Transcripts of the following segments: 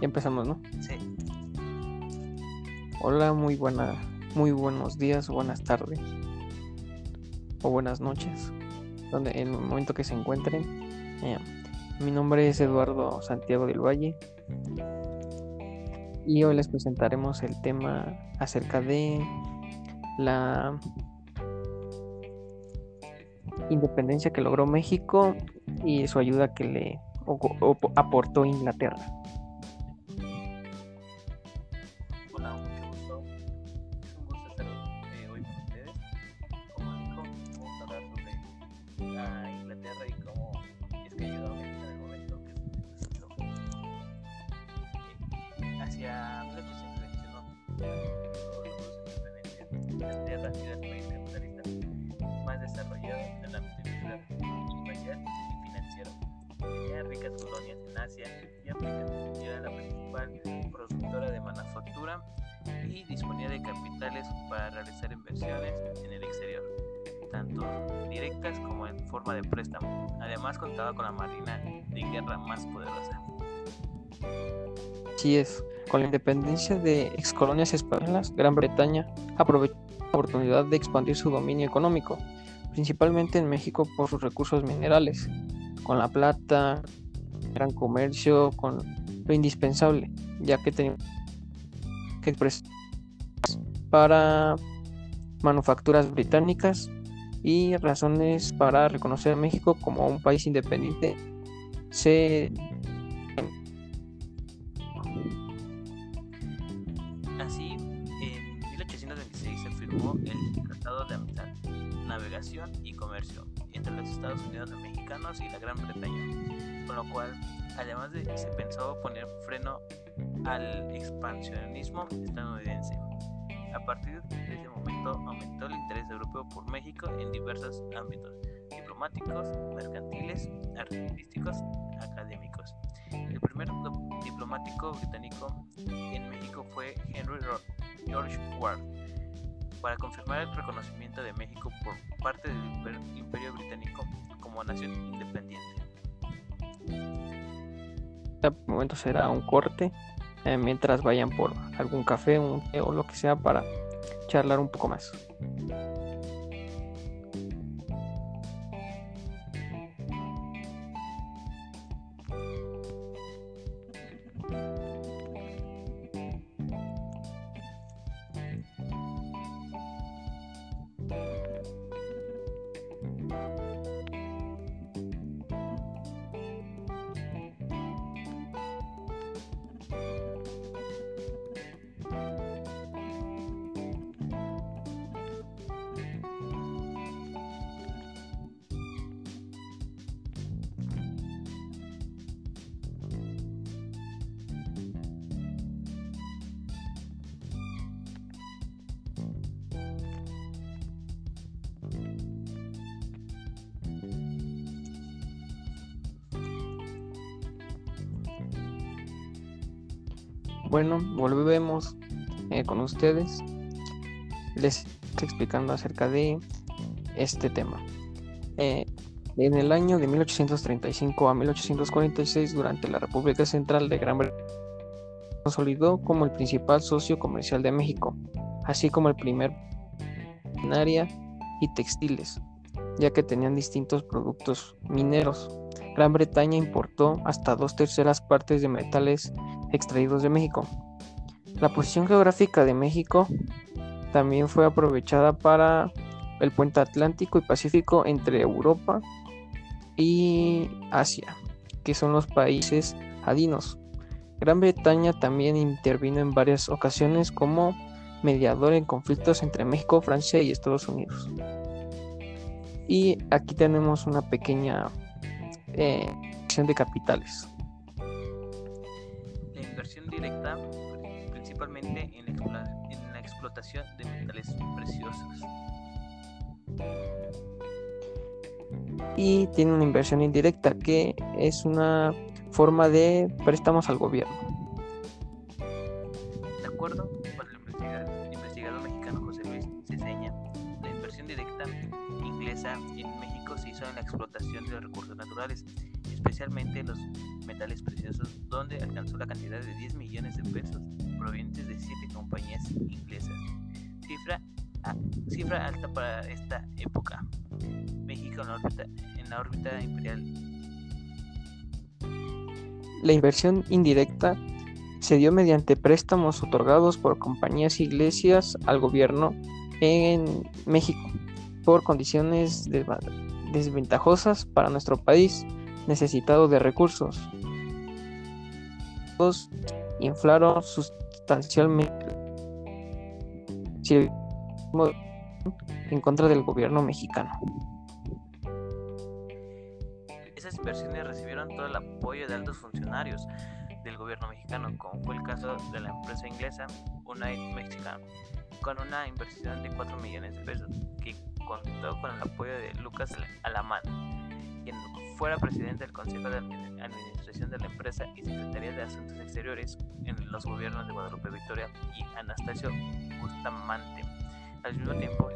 Ya empezamos, ¿no? Sí. Hola, muy buena, muy buenos días, buenas tardes o buenas noches, donde en el momento que se encuentren. Eh, mi nombre es Eduardo Santiago del Valle y hoy les presentaremos el tema acerca de la independencia que logró México y su ayuda que le aportó Inglaterra. Ricas colonias en Asia y África. Era la principal productora de manufactura y disponía de capitales para realizar inversiones en el exterior, tanto directas como en forma de préstamo. Además contaba con la marina de guerra más poderosa. Así es, con la independencia de excolonias españolas, Gran Bretaña aprovechó la oportunidad de expandir su dominio económico, principalmente en México por sus recursos minerales, con la plata, gran comercio, con lo indispensable, ya que tenía que expresar para manufacturas británicas y razones para reconocer a México como un país independiente se Así, en 1826 se firmó el Tratado de Amistad, Navegación y Comercio entre los Estados Unidos mexicanos y la Gran Bretaña, con lo cual, además de se pensó poner freno al expansionismo estadounidense. A partir de ese momento aumentó el interés europeo por México en diversos ámbitos, diplomáticos, mercantiles, artísticos, académicos. El primer diplomático británico en México fue Henry George Ward para confirmar el reconocimiento de México por parte del Imper- Imperio Británico como nación independiente. Este momento será un corte eh, mientras vayan por algún café o lo que sea para charlar un poco más. Bueno, volvemos eh, con ustedes. Les estoy explicando acerca de este tema. Eh, en el año de 1835 a 1846, durante la República Central de Gran Bretaña, consolidó como el principal socio comercial de México, así como el primer minería y textiles, ya que tenían distintos productos mineros. Gran Bretaña importó hasta dos terceras partes de metales extraídos de México. La posición geográfica de México también fue aprovechada para el puente atlántico y pacífico entre Europa y Asia, que son los países adinos. Gran Bretaña también intervino en varias ocasiones como mediador en conflictos entre México, Francia y Estados Unidos. Y aquí tenemos una pequeña eh, de capitales. La inversión directa, pri- principalmente en la, en la explotación de metales preciosos. y tiene una inversión indirecta que es una forma de préstamos al gobierno. De acuerdo explotación de los recursos naturales, especialmente los metales preciosos, donde alcanzó la cantidad de 10 millones de pesos provenientes de 7 compañías inglesas. Cifra, cifra alta para esta época. México en la órbita, en la órbita imperial. La inversión indirecta se dio mediante préstamos otorgados por compañías iglesias al gobierno en México por condiciones desventajosas para nuestro país necesitado de recursos. Inflaron sustancialmente en contra del gobierno mexicano. Esas inversiones recibieron todo el apoyo de altos funcionarios del gobierno mexicano, como fue el caso de la empresa inglesa United Mexican, con una inversión de 4 millones de pesos, que contó con el apoyo de Lucas Alamán, quien fuera presidente del Consejo de Administración de la empresa y Secretaría de Asuntos Exteriores en los gobiernos de Guadalupe Victoria y Anastasio Bustamante. Al mismo tiempo,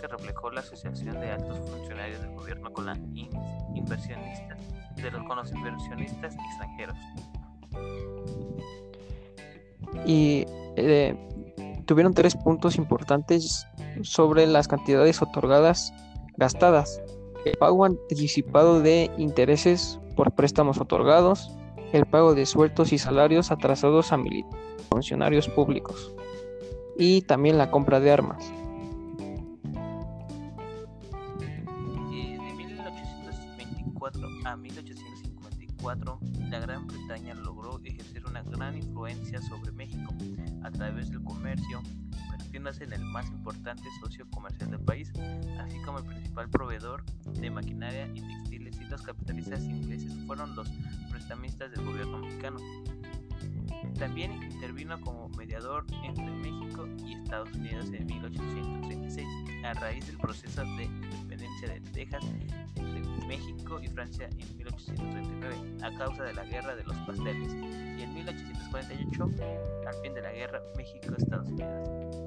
que reflejó la asociación de altos funcionarios del gobierno con, la de los, con inversionistas extranjeros. Y eh, tuvieron tres puntos importantes sobre las cantidades otorgadas gastadas. El pago anticipado de intereses por préstamos otorgados, el pago de sueldos y salarios atrasados a funcionarios públicos y también la compra de armas. El más importante socio comercial del país, así como el principal proveedor de maquinaria y textiles y los capitalistas ingleses fueron los prestamistas del gobierno mexicano. También intervino como mediador entre México y Estados Unidos en 1836, a raíz del proceso de independencia de Texas entre México y Francia en 1839, a causa de la Guerra de los Pasteles, y en 1848, al fin de la guerra México-Estados Unidos.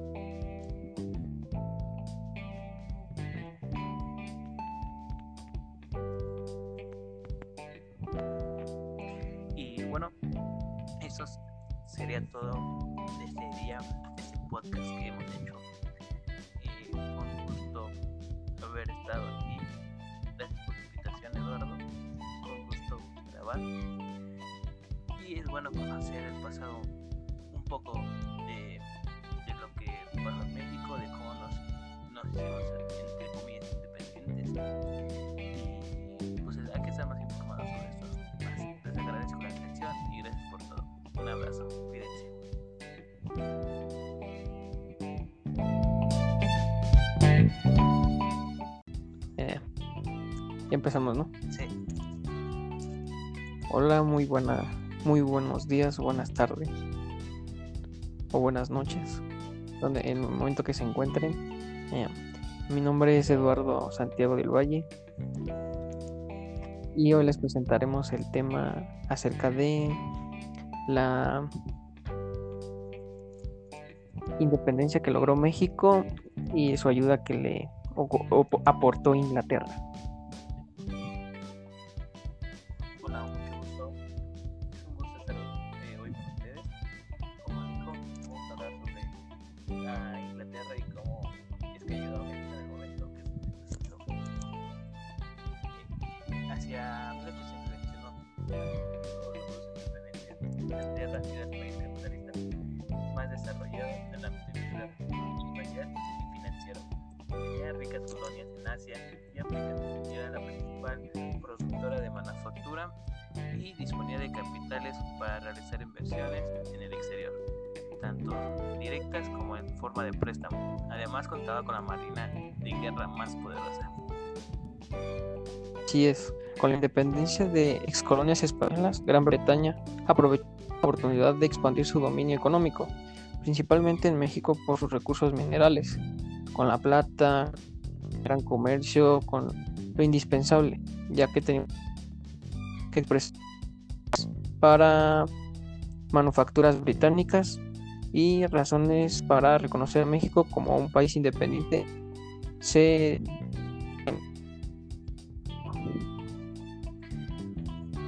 Haber estado aquí. Gracias por la invitación, Eduardo. Un gusto grabar. Y es bueno conocer el pasado un poco empezamos, ¿no? Sí. Hola, muy buena, muy buenos días, buenas tardes o buenas noches, donde en el momento que se encuentren. Eh, mi nombre es Eduardo Santiago del Valle y hoy les presentaremos el tema acerca de la independencia que logró México y su ayuda que le aportó Inglaterra. Y África. Era la principal productora de manufactura y disponía de capitales para realizar inversiones en el exterior, tanto directas como en forma de préstamo. Además contaba con la marina de guerra más poderosa. Así es, con la independencia de ex colonias españolas, Gran Bretaña aprovechó la oportunidad de expandir su dominio económico, principalmente en México por sus recursos minerales, con la plata, gran comercio, con lo indispensable, ya que tenemos que para manufacturas británicas y razones para reconocer a México como un país independiente se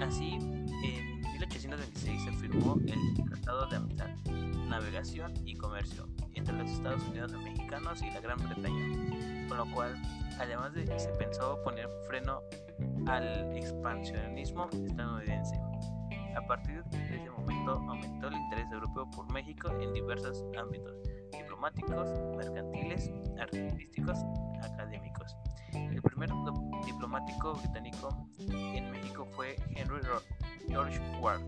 Así, en 1826 se firmó el Tratado de Amistad, Navegación y Comercio entre los Estados Unidos mexicanos y la Gran Bretaña, con lo cual, además de que se pensó poner freno al expansionismo estadounidense. A partir de ese momento aumentó el interés europeo por México en diversos ámbitos, diplomáticos, mercantiles, artísticos, académicos. El primer diplomático británico en México fue Henry George Ward,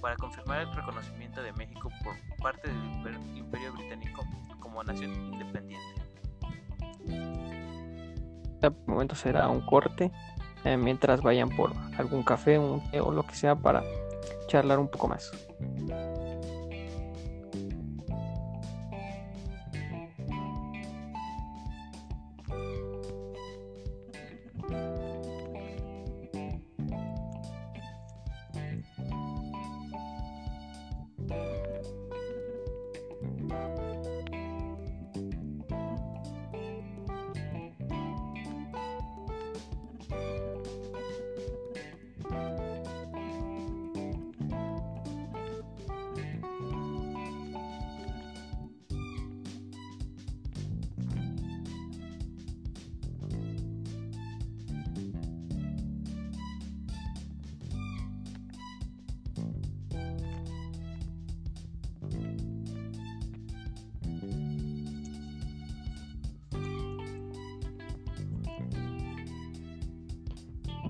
para confirmar el reconocimiento de México por parte del Imperio Británico como nación independiente. Este momento será un corte eh, mientras vayan por algún café un té o lo que sea para charlar un poco más.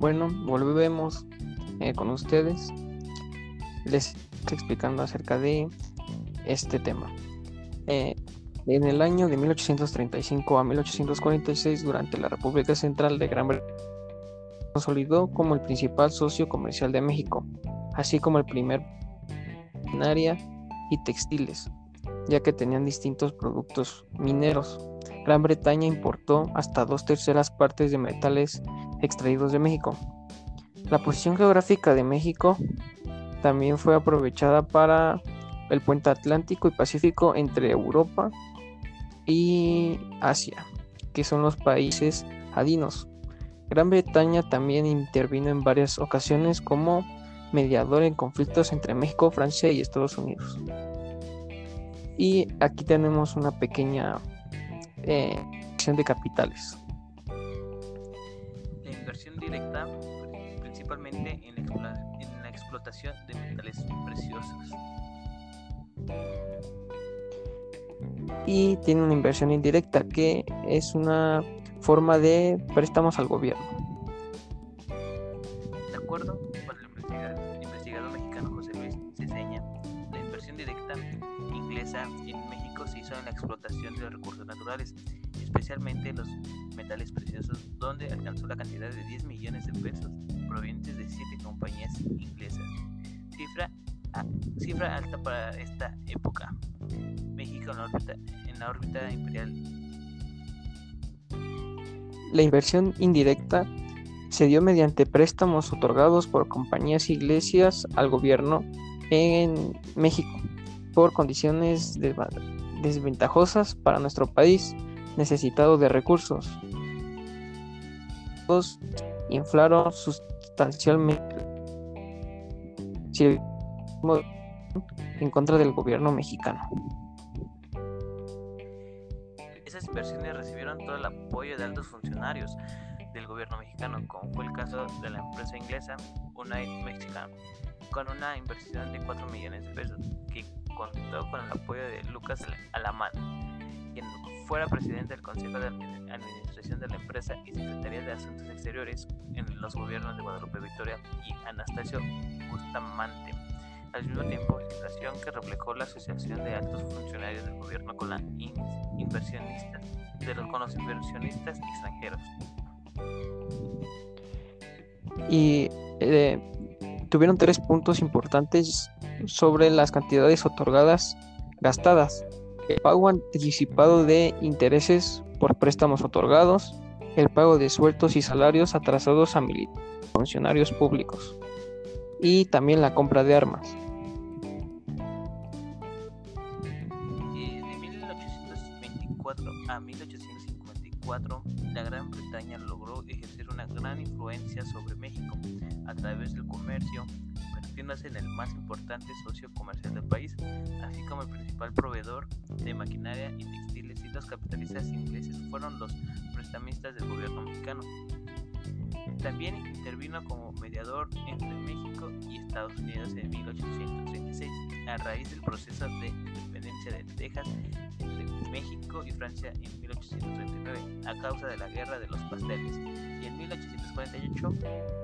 Bueno, volvemos eh, con ustedes. Les estoy explicando acerca de este tema. Eh, en el año de 1835 a 1846, durante la República Central de Gran Bretaña, consolidó como el principal socio comercial de México, así como el primer área y textiles, ya que tenían distintos productos mineros. Gran Bretaña importó hasta dos terceras partes de metales extraídos de México. La posición geográfica de México también fue aprovechada para el puente Atlántico y Pacífico entre Europa y Asia, que son los países adinos. Gran Bretaña también intervino en varias ocasiones como mediador en conflictos entre México, Francia y Estados Unidos. Y aquí tenemos una pequeña eh, de capitales directa principalmente en la, explotación de metales preciosos. Y tiene una inversión indirecta que es una forma de préstamos al gobierno. De acuerdo especialmente los metales preciosos, donde alcanzó la cantidad de 10 millones de pesos provenientes de 7 compañías inglesas. Cifra, cifra alta para esta época. México en la, órbita, en la órbita imperial. La inversión indirecta se dio mediante préstamos otorgados por compañías iglesias al gobierno en México por condiciones desventajosas para nuestro país necesitado de recursos. Inflaron sustancialmente en contra del gobierno mexicano. Esas inversiones recibieron todo el apoyo de altos funcionarios del gobierno mexicano, como fue el caso de la empresa inglesa United Mexican, con una inversión de 4 millones de pesos, que contó con el apoyo de Lucas Alamán, quien fuera presidente del Consejo de Administración de la empresa y Secretaría de Asuntos Exteriores en los gobiernos de Guadalupe Victoria y Anastasio Bustamante. Al mismo tiempo, situación que reflejó la asociación de altos funcionarios del gobierno con, la de los, con inversionistas extranjeros. Y eh, tuvieron tres puntos importantes sobre las cantidades otorgadas gastadas el pago anticipado de intereses por préstamos otorgados, el pago de sueldos y salarios atrasados a funcionarios públicos y también la compra de armas. De 1824 a 1854, la Gran Bretaña logró ejercer una gran influencia sobre México a través del comercio, convirtiéndose en el más importante socio comercial del país, así como el principal proveedor de maquinaria y textiles y los capitalistas ingleses fueron los prestamistas del gobierno mexicano. También intervino como mediador entre México y Estados Unidos en 1836, a raíz del proceso de independencia de Texas México y Francia en 1839, a causa de la Guerra de los Pasteles, y en 1848,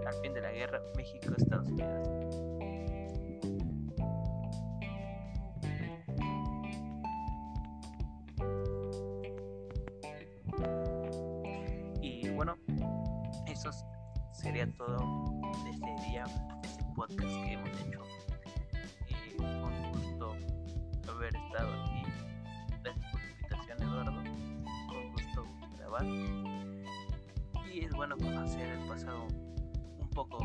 al fin de la guerra México-Estados Unidos. Y bueno, eso sería todo de este día, de este podcast que hemos hecho. Y fue un gusto haber estado Y es bueno conocer el pasado un poco